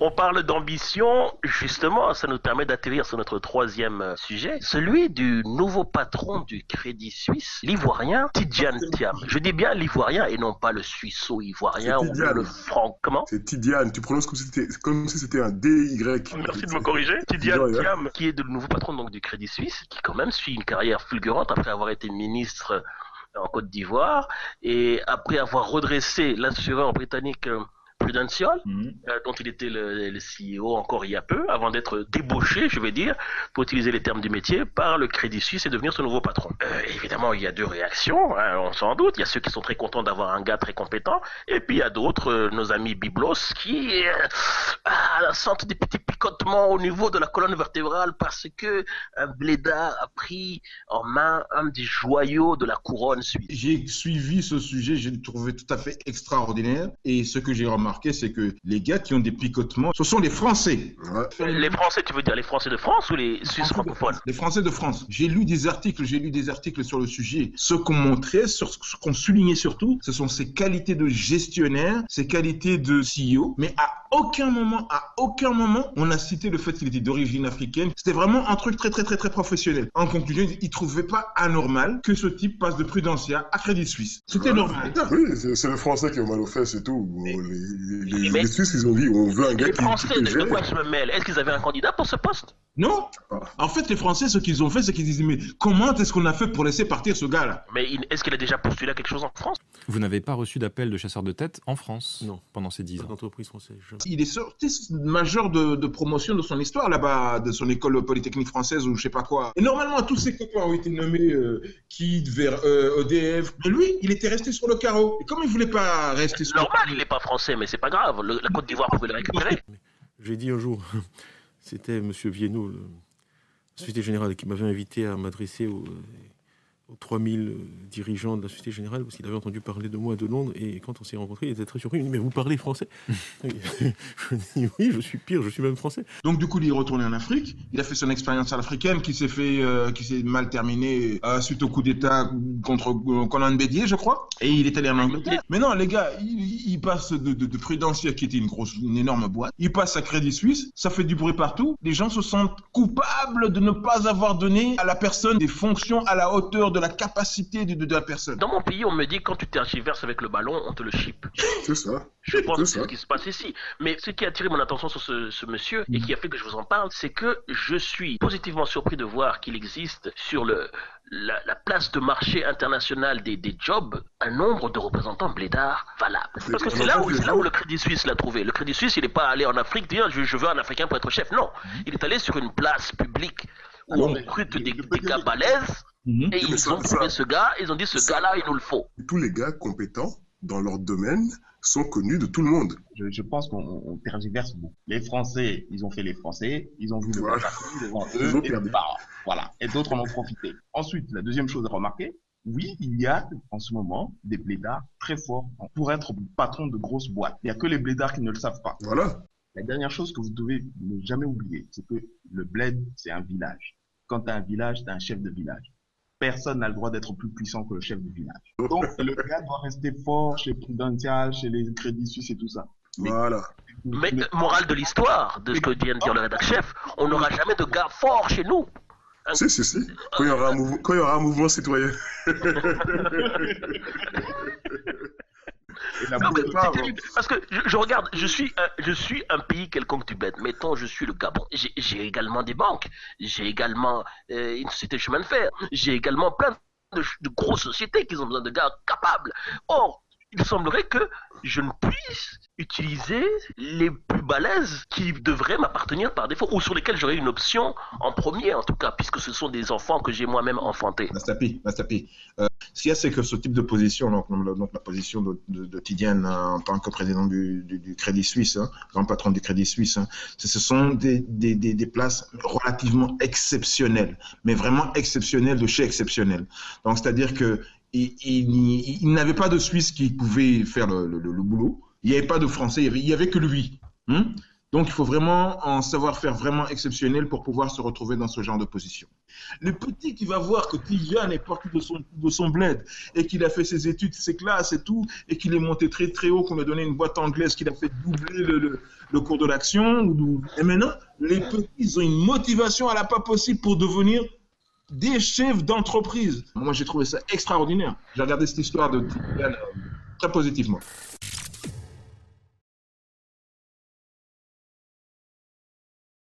On parle d'ambition, justement, ça nous permet d'atterrir sur notre troisième euh, sujet, celui du nouveau patron du Crédit Suisse, l'ivoirien Tidiane Thiam. Je dis bien l'ivoirien et non pas le suisseau-ivoirien ou le franc. Comment C'est Tidiane, tu prononces comme si c'était, comme si c'était un DY. Merci de me corriger. Tidiane Thiam, qui est le nouveau patron donc, du Crédit Suisse, qui quand même suit une carrière fulgurante après avoir été ministre en Côte d'Ivoire et après avoir redressé l'assureur britannique euh, Prudential, mhm. euh, dont il était le, le, CEO encore il y a peu, avant d'être débauché, je vais dire, pour utiliser les termes du métier, par le Crédit Suisse et devenir son nouveau patron. Euh, évidemment, il y a deux réactions, hein, on s'en doute. Il y a ceux qui sont très contents d'avoir un gars très compétent, et puis il y a d'autres, euh, nos amis Biblos, qui euh, sentent des petits picotements au niveau de la colonne vertébrale parce que un blédard a pris en main un des joyaux de la couronne suisse. J'ai suivi ce sujet, j'ai trouvé tout à fait extraordinaire, et ce que j'ai remarqué c'est que les gars qui ont des picotements, ce sont les Français. Les Français, tu veux dire les Français de France ou les Suisses francophones Les Français de France. J'ai lu des articles, j'ai lu des articles sur le sujet. Ce qu'on montrait, ce qu'on soulignait surtout, ce sont ses qualités de gestionnaire, ses qualités de CEO, mais à aucun moment, à aucun moment, on a cité le fait qu'il était d'origine africaine. C'était vraiment un truc très, très, très, très professionnel. En conclusion, il trouvait pas anormal que ce type passe de Prudentia à Crédit Suisse. C'était normal. Oui, c'est le Français qui a mal au fait, c'est tout les, Suisses, ils ont dit on veut un gars les Français, de quoi je me mêle? Est-ce qu'ils avaient un candidat pour ce poste? Non. En fait, les Français, ce qu'ils ont fait, c'est qu'ils disaient mais comment est-ce qu'on a fait pour laisser partir ce gars-là? Mais est-ce qu'il a déjà postulé à quelque chose en France? Vous n'avez pas reçu d'appel de chasseur de tête en France Non. Pendant ces dix ans. D'entreprise française. Il est sorti majeur de, de, promotion de son histoire là-bas, de son école polytechnique française ou je sais pas quoi. Et normalement, tous ces copains ont été nommés euh, Kid, vers euh, EDF. Mais lui, il était resté sur le carreau. Et comme il voulait pas rester sur Normal, le carreau. il n'est pas français, mais c'est pas grave la Côte d'Ivoire pouvait le récupérer. J'ai dit un jour, c'était M. Vienno, le Société Générale, qui m'avait invité à m'adresser au, aux 3000 dirigeants de la Société Générale, parce qu'il avait entendu parler de moi de Londres, et quand on s'est rencontrés, il était très surpris, il me dit, mais vous parlez français Je dis, oui, je suis pire, je suis même français. Donc du coup, il est retourné en Afrique, il a fait son expérience africaine qui s'est fait, euh, qui s'est mal terminée euh, suite au coup d'État contre euh, Conan Bédier, je crois, et il est allé en Angleterre. Mais non, les gars, il, il passe de, de, qui était une grosse, une énorme boîte, il passe à Crédit Suisse, ça fait du bruit partout, les gens se sentent coupables de ne pas avoir donné à la personne des fonctions à la hauteur de de la capacité de, de, de, la personne. Dans mon pays, on me dit quand tu tergiverses avec le ballon, on te le chip. C'est ça. Je pense que c'est ce qui se passe ici. Mais ce qui a attiré mon attention sur ce, ce monsieur et qui a fait que je vous en parle, c'est que je suis positivement surpris de voir qu'il existe sur le, la, la, place de marché international des, des jobs un nombre de représentants blédards valables. Parce que c'est là, où, là où le Crédit Suisse l'a trouvé. Le Crédit Suisse, il n'est pas allé en Afrique dire je, je veux un Africain pour être chef. Non, il est allé sur une place publique où on recrute des, des gars balèzes Mmh. Et ils ont trouvé ce gars, ils ont dit ce gars-là, il nous le faut. Tous les gars compétents dans leur domaine sont connus de tout le monde. Je, je pense qu'on tergiverse beaucoup. Les Français, ils ont fait les Français, ils ont vu le voilà. devant eux, et, bah, voilà, et d'autres en ont profité. Ensuite, la deuxième chose à remarquer, oui, il y a en ce moment des blédards très forts pour être patron de grosses boîtes. Il n'y a que les blédards qui ne le savent pas. Voilà. La dernière chose que vous devez ne jamais oublier, c'est que le bled, c'est un village. Quand tu as un village, tu as un chef de village personne n'a le droit d'être plus puissant que le chef du village. Donc, le gars doit rester fort chez Prudential, chez les Crédits Suisses et tout ça. Mais, voilà. Mais, mais morale de l'histoire, de ce que vient de dire le rédacteur chef, on n'aura jamais de gars forts chez nous. Si, si, si. Quand il y aura un, mouv quand il y aura un mouvement citoyen. Non, mais parce que je, je, regarde, je suis, un, je suis un pays quelconque du bête. Mettons, je suis le Gabon. J'ai également des banques. J'ai également euh, une société de chemin de fer. J'ai également plein de, de grosses sociétés qui ont besoin de gars capables. Or, il semblerait que je ne puisse utiliser les plus balèzes qui devraient m'appartenir par défaut, ou sur lesquels j'aurais une option en premier, en tout cas, puisque ce sont des enfants que j'ai moi-même enfantés. Mastapi, Mastapi. Euh, ce qu'il y a, c'est que ce type de position, donc, la position de, Tidiane hein, en tant que président du, Crédit Suisse, hein, grand patron du Crédit Suisse, hein, ce sont des, des, places relativement exceptionnelles, mais vraiment exceptionnelles de chez exceptionnelles. Donc, c'est-à-dire que il, il, n'avait pas de Suisse qui pouvait faire le, boulot. Il n'y avait pas de Français. Il n'y avait, que lui. Hein Donc, il faut vraiment en savoir faire vraiment exceptionnel pour pouvoir se retrouver dans ce genre de position. Le petit qui va voir que Tijan est parti de son, de son bled et qu'il a fait ses études, ses classes et tout, et qu'il est monté très très haut, qu'on lui a donné une boîte anglaise, qu'il a fait doubler le, le, cours de l'action. Et maintenant, les petits, ont une motivation à la pas possible pour devenir des chefs d'entreprise. Moi, j'ai trouvé ça extraordinaire. J'ai regardé cette histoire de euh, très positivement.